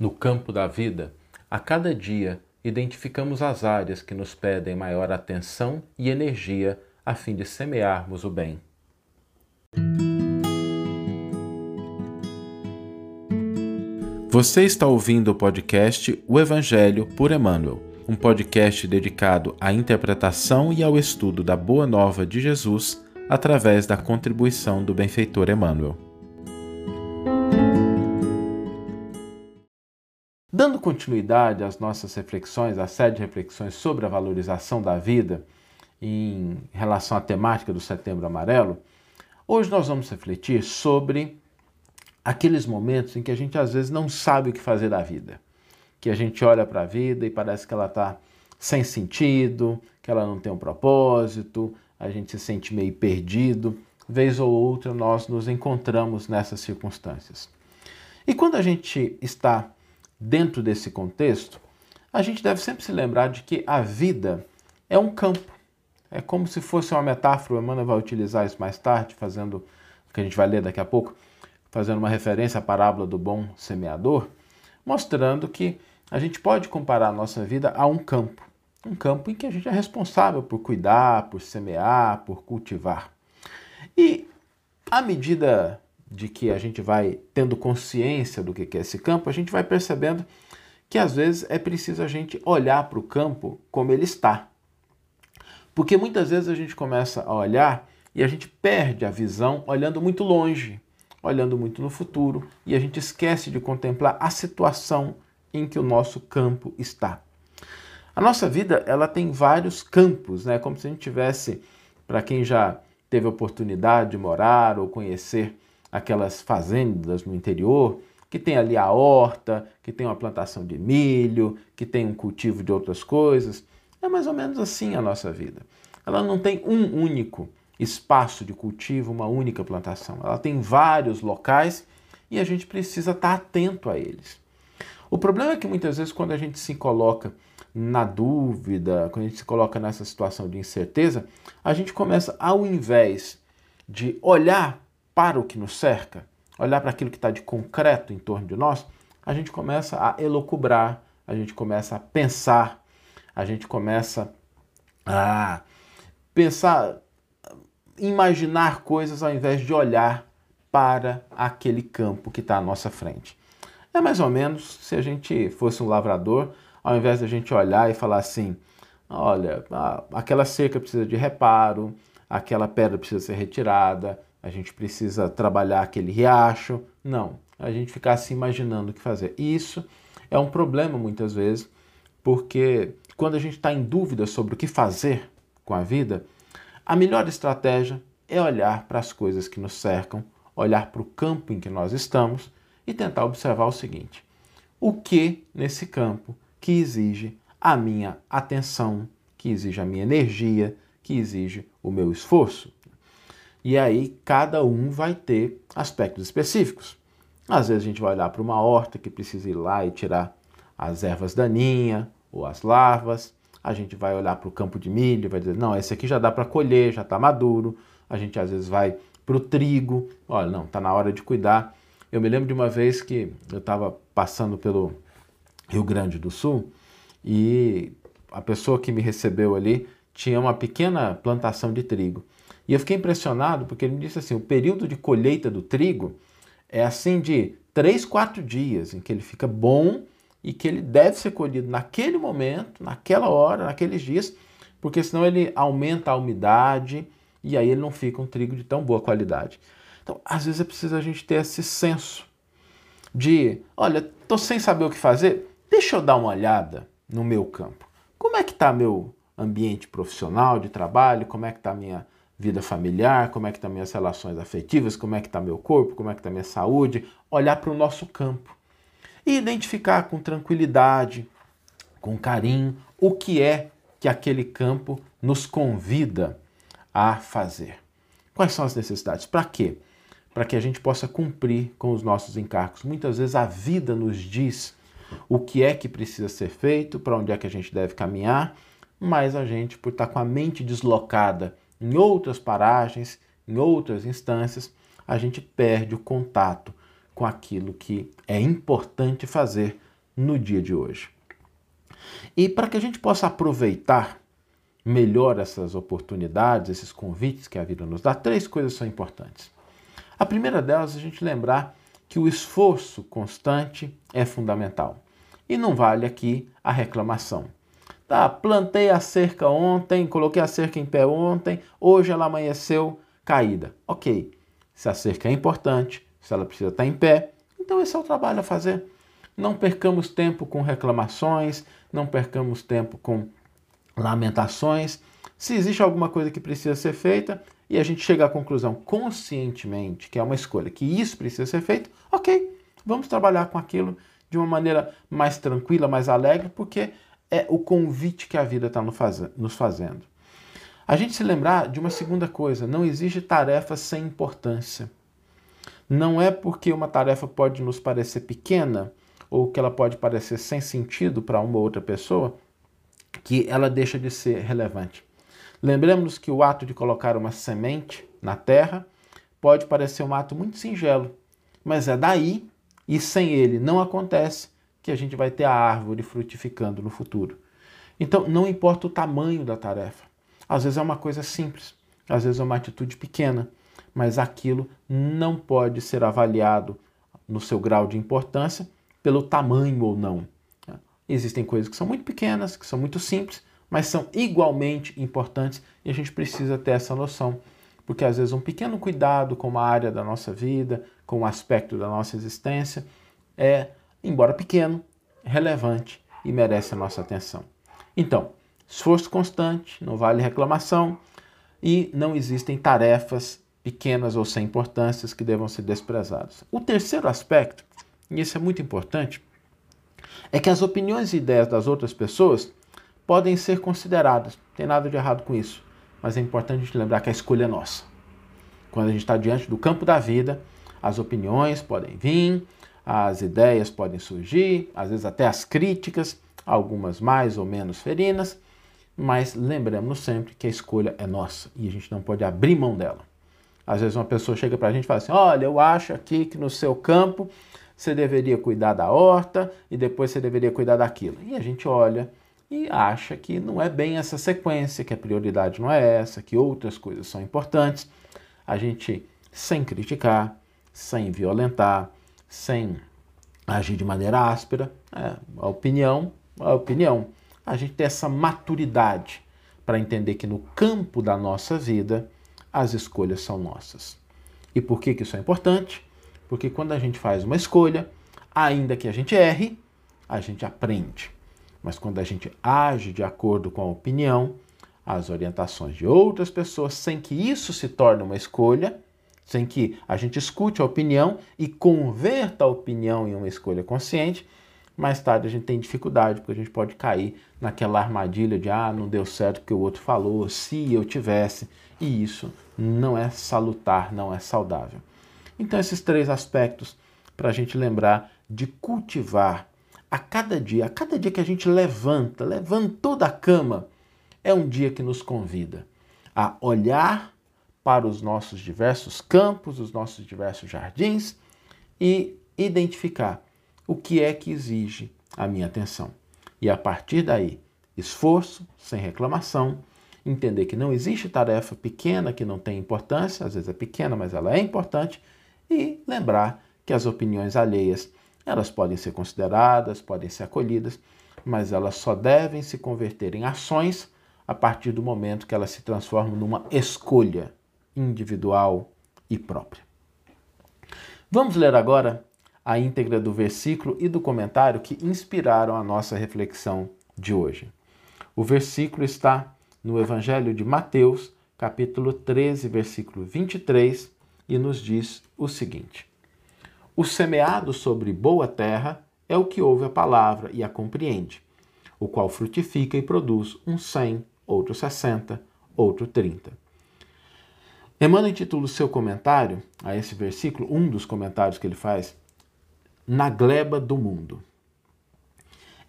No campo da vida, a cada dia identificamos as áreas que nos pedem maior atenção e energia a fim de semearmos o bem. Você está ouvindo o podcast O Evangelho por Emmanuel, um podcast dedicado à interpretação e ao estudo da Boa Nova de Jesus através da contribuição do benfeitor Emmanuel. Continuidade às nossas reflexões, à série de reflexões sobre a valorização da vida em relação à temática do Setembro Amarelo, hoje nós vamos refletir sobre aqueles momentos em que a gente às vezes não sabe o que fazer da vida. Que a gente olha para a vida e parece que ela está sem sentido, que ela não tem um propósito, a gente se sente meio perdido. Vez ou outra nós nos encontramos nessas circunstâncias. E quando a gente está dentro desse contexto, a gente deve sempre se lembrar de que a vida é um campo. É como se fosse uma metáfora, o Emmanuel vai utilizar isso mais tarde, fazendo que a gente vai ler daqui a pouco, fazendo uma referência à parábola do bom semeador, mostrando que a gente pode comparar a nossa vida a um campo. Um campo em que a gente é responsável por cuidar, por semear, por cultivar. E à medida de que a gente vai tendo consciência do que é esse campo, a gente vai percebendo que às vezes é preciso a gente olhar para o campo como ele está. Porque muitas vezes a gente começa a olhar e a gente perde a visão olhando muito longe olhando muito no futuro e a gente esquece de contemplar a situação em que o nosso campo está. A nossa vida ela tem vários campos, né? Como se a gente tivesse, para quem já teve a oportunidade de morar ou conhecer aquelas fazendas no interior, que tem ali a horta, que tem uma plantação de milho, que tem um cultivo de outras coisas. É mais ou menos assim a nossa vida. Ela não tem um único espaço de cultivo, uma única plantação. Ela tem vários locais e a gente precisa estar atento a eles. O problema é que muitas vezes quando a gente se coloca na dúvida, quando a gente se coloca nessa situação de incerteza, a gente começa, ao invés de olhar para o que nos cerca, olhar para aquilo que está de concreto em torno de nós, a gente começa a elocubrar, a gente começa a pensar, a gente começa a pensar imaginar coisas ao invés de olhar para aquele campo que está à nossa frente. É mais ou menos se a gente fosse um lavrador, ao invés de a gente olhar e falar assim: olha, aquela cerca precisa de reparo, aquela pedra precisa ser retirada, a gente precisa trabalhar aquele riacho. Não, a gente ficar se imaginando o que fazer. Isso é um problema muitas vezes, porque quando a gente está em dúvida sobre o que fazer com a vida, a melhor estratégia é olhar para as coisas que nos cercam, olhar para o campo em que nós estamos e tentar observar o seguinte: o que nesse campo que exige a minha atenção, que exige a minha energia, que exige o meu esforço? E aí cada um vai ter aspectos específicos. Às vezes a gente vai olhar para uma horta que precisa ir lá e tirar as ervas daninhas ou as larvas a gente vai olhar para o campo de milho, vai dizer, não, esse aqui já dá para colher, já está maduro. A gente às vezes vai para o trigo, olha, não, está na hora de cuidar. Eu me lembro de uma vez que eu estava passando pelo Rio Grande do Sul e a pessoa que me recebeu ali tinha uma pequena plantação de trigo. E eu fiquei impressionado porque ele me disse assim: o período de colheita do trigo é assim de três, quatro dias, em que ele fica bom e que ele deve ser colhido naquele momento, naquela hora, naqueles dias, porque senão ele aumenta a umidade e aí ele não fica um trigo de tão boa qualidade. Então, às vezes é preciso a gente ter esse senso de, olha, estou sem saber o que fazer, deixa eu dar uma olhada no meu campo. Como é que está meu ambiente profissional de trabalho? Como é que está minha vida familiar? Como é que estão tá minhas relações afetivas? Como é que está meu corpo? Como é que está minha saúde? Olhar para o nosso campo e identificar com tranquilidade, com carinho, o que é que aquele campo nos convida a fazer. Quais são as necessidades? Para quê? Para que a gente possa cumprir com os nossos encargos. Muitas vezes a vida nos diz o que é que precisa ser feito, para onde é que a gente deve caminhar, mas a gente, por estar com a mente deslocada em outras paragens, em outras instâncias, a gente perde o contato com aquilo que é importante fazer no dia de hoje. E para que a gente possa aproveitar melhor essas oportunidades, esses convites que a vida nos dá, três coisas são importantes. A primeira delas é a gente lembrar que o esforço constante é fundamental. E não vale aqui a reclamação. Tá, plantei a cerca ontem, coloquei a cerca em pé ontem, hoje ela amanheceu caída. Ok, se a cerca é importante, se ela precisa estar em pé, então esse é o trabalho a fazer. Não percamos tempo com reclamações, não percamos tempo com lamentações. Se existe alguma coisa que precisa ser feita e a gente chega à conclusão conscientemente que é uma escolha, que isso precisa ser feito, ok, vamos trabalhar com aquilo de uma maneira mais tranquila, mais alegre, porque é o convite que a vida está nos fazendo. A gente se lembrar de uma segunda coisa: não existe tarefa sem importância. Não é porque uma tarefa pode nos parecer pequena ou que ela pode parecer sem sentido para uma ou outra pessoa que ela deixa de ser relevante. Lembremos que o ato de colocar uma semente na terra pode parecer um ato muito singelo, mas é daí e sem ele não acontece que a gente vai ter a árvore frutificando no futuro. Então, não importa o tamanho da tarefa. Às vezes é uma coisa simples, às vezes é uma atitude pequena, mas aquilo não pode ser avaliado no seu grau de importância pelo tamanho ou não. Existem coisas que são muito pequenas, que são muito simples, mas são igualmente importantes e a gente precisa ter essa noção, porque às vezes um pequeno cuidado com uma área da nossa vida, com um aspecto da nossa existência, é embora pequeno, relevante e merece a nossa atenção. Então, esforço constante, não vale reclamação e não existem tarefas pequenas ou sem importâncias que devam ser desprezadas. O terceiro aspecto, e isso é muito importante, é que as opiniões e ideias das outras pessoas podem ser consideradas. Não tem nada de errado com isso, mas é importante a gente lembrar que a escolha é nossa. Quando a gente está diante do campo da vida, as opiniões podem vir, as ideias podem surgir, às vezes até as críticas, algumas mais ou menos ferinas, mas lembremos sempre que a escolha é nossa e a gente não pode abrir mão dela. Às vezes uma pessoa chega para a gente e fala assim: Olha, eu acho aqui que no seu campo você deveria cuidar da horta e depois você deveria cuidar daquilo. E a gente olha e acha que não é bem essa sequência, que a prioridade não é essa, que outras coisas são importantes. A gente, sem criticar, sem violentar, sem agir de maneira áspera. É, a opinião, a opinião. A gente tem essa maturidade para entender que no campo da nossa vida as escolhas são nossas. E por que, que isso é importante? Porque quando a gente faz uma escolha, ainda que a gente erre, a gente aprende. Mas quando a gente age de acordo com a opinião, as orientações de outras pessoas, sem que isso se torne uma escolha, sem que a gente escute a opinião e converta a opinião em uma escolha consciente, mais tarde a gente tem dificuldade, porque a gente pode cair naquela armadilha de ah, não deu certo que o outro falou, se eu tivesse, e isso não é salutar, não é saudável. Então, esses três aspectos para a gente lembrar de cultivar a cada dia, a cada dia que a gente levanta, levantou da cama, é um dia que nos convida a olhar para os nossos diversos campos, os nossos diversos jardins e identificar o que é que exige a minha atenção. E a partir daí, esforço, sem reclamação, entender que não existe tarefa pequena que não tem importância, às vezes é pequena, mas ela é importante, e lembrar que as opiniões alheias, elas podem ser consideradas, podem ser acolhidas, mas elas só devem se converter em ações a partir do momento que elas se transformam numa escolha individual e própria. Vamos ler agora a íntegra do versículo e do comentário que inspiraram a nossa reflexão de hoje. O versículo está no Evangelho de Mateus, capítulo 13, versículo 23, e nos diz o seguinte: O semeado sobre boa terra é o que ouve a palavra e a compreende, o qual frutifica e produz um cem, outro sessenta, outro trinta. Emmanuel intitula o seu comentário a esse versículo, um dos comentários que ele faz, Na gleba do mundo.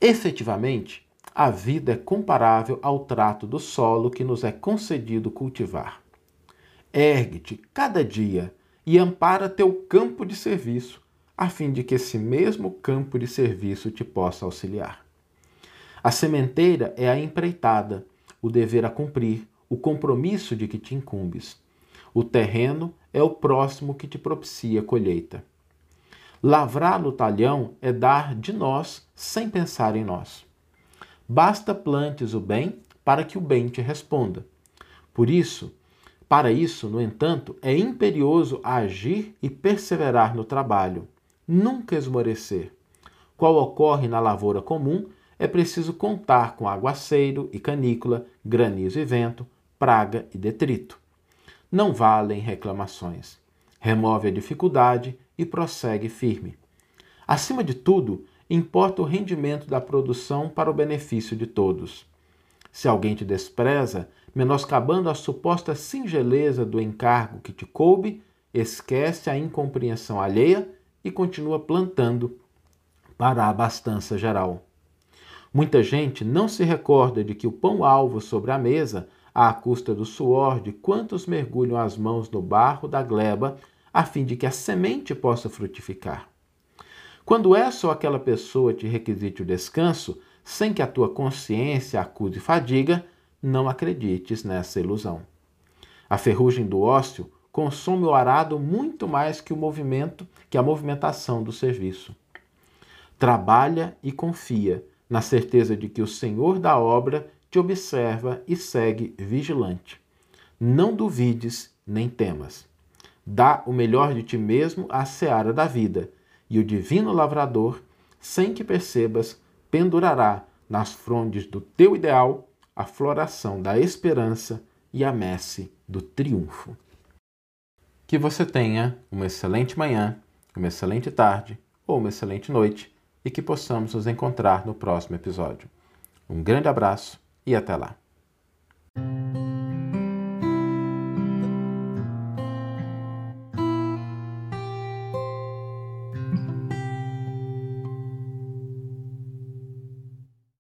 Efetivamente, a vida é comparável ao trato do solo que nos é concedido cultivar. Ergue-te cada dia e ampara teu campo de serviço, a fim de que esse mesmo campo de serviço te possa auxiliar. A sementeira é a empreitada, o dever a cumprir, o compromisso de que te incumbes. O terreno é o próximo que te propicia colheita. Lavrar no talhão é dar de nós sem pensar em nós. Basta plantes o bem para que o bem te responda. Por isso, para isso, no entanto, é imperioso agir e perseverar no trabalho, nunca esmorecer. Qual ocorre na lavoura comum, é preciso contar com aguaceiro e canícula, granizo e vento, praga e detrito. Não valem reclamações. Remove a dificuldade e prossegue firme. Acima de tudo, importa o rendimento da produção para o benefício de todos. Se alguém te despreza, menoscabando a suposta singeleza do encargo que te coube, esquece a incompreensão alheia e continua plantando para a abastança geral. Muita gente não se recorda de que o pão-alvo sobre a mesa, à custa do suor de quantos mergulham as mãos no barro da gleba, a fim de que a semente possa frutificar. Quando essa ou aquela pessoa te requisite o descanso, sem que a tua consciência acuse fadiga, não acredites nessa ilusão. A ferrugem do ócio consome o arado muito mais que o movimento, que a movimentação do serviço. Trabalha e confia, na certeza de que o Senhor da obra te observa e segue vigilante. Não duvides nem temas. Dá o melhor de ti mesmo à seara da vida, e o divino lavrador, sem que percebas, pendurará nas frondes do teu ideal a floração da esperança e a messe do triunfo. Que você tenha uma excelente manhã, uma excelente tarde ou uma excelente noite e que possamos nos encontrar no próximo episódio. Um grande abraço e até lá.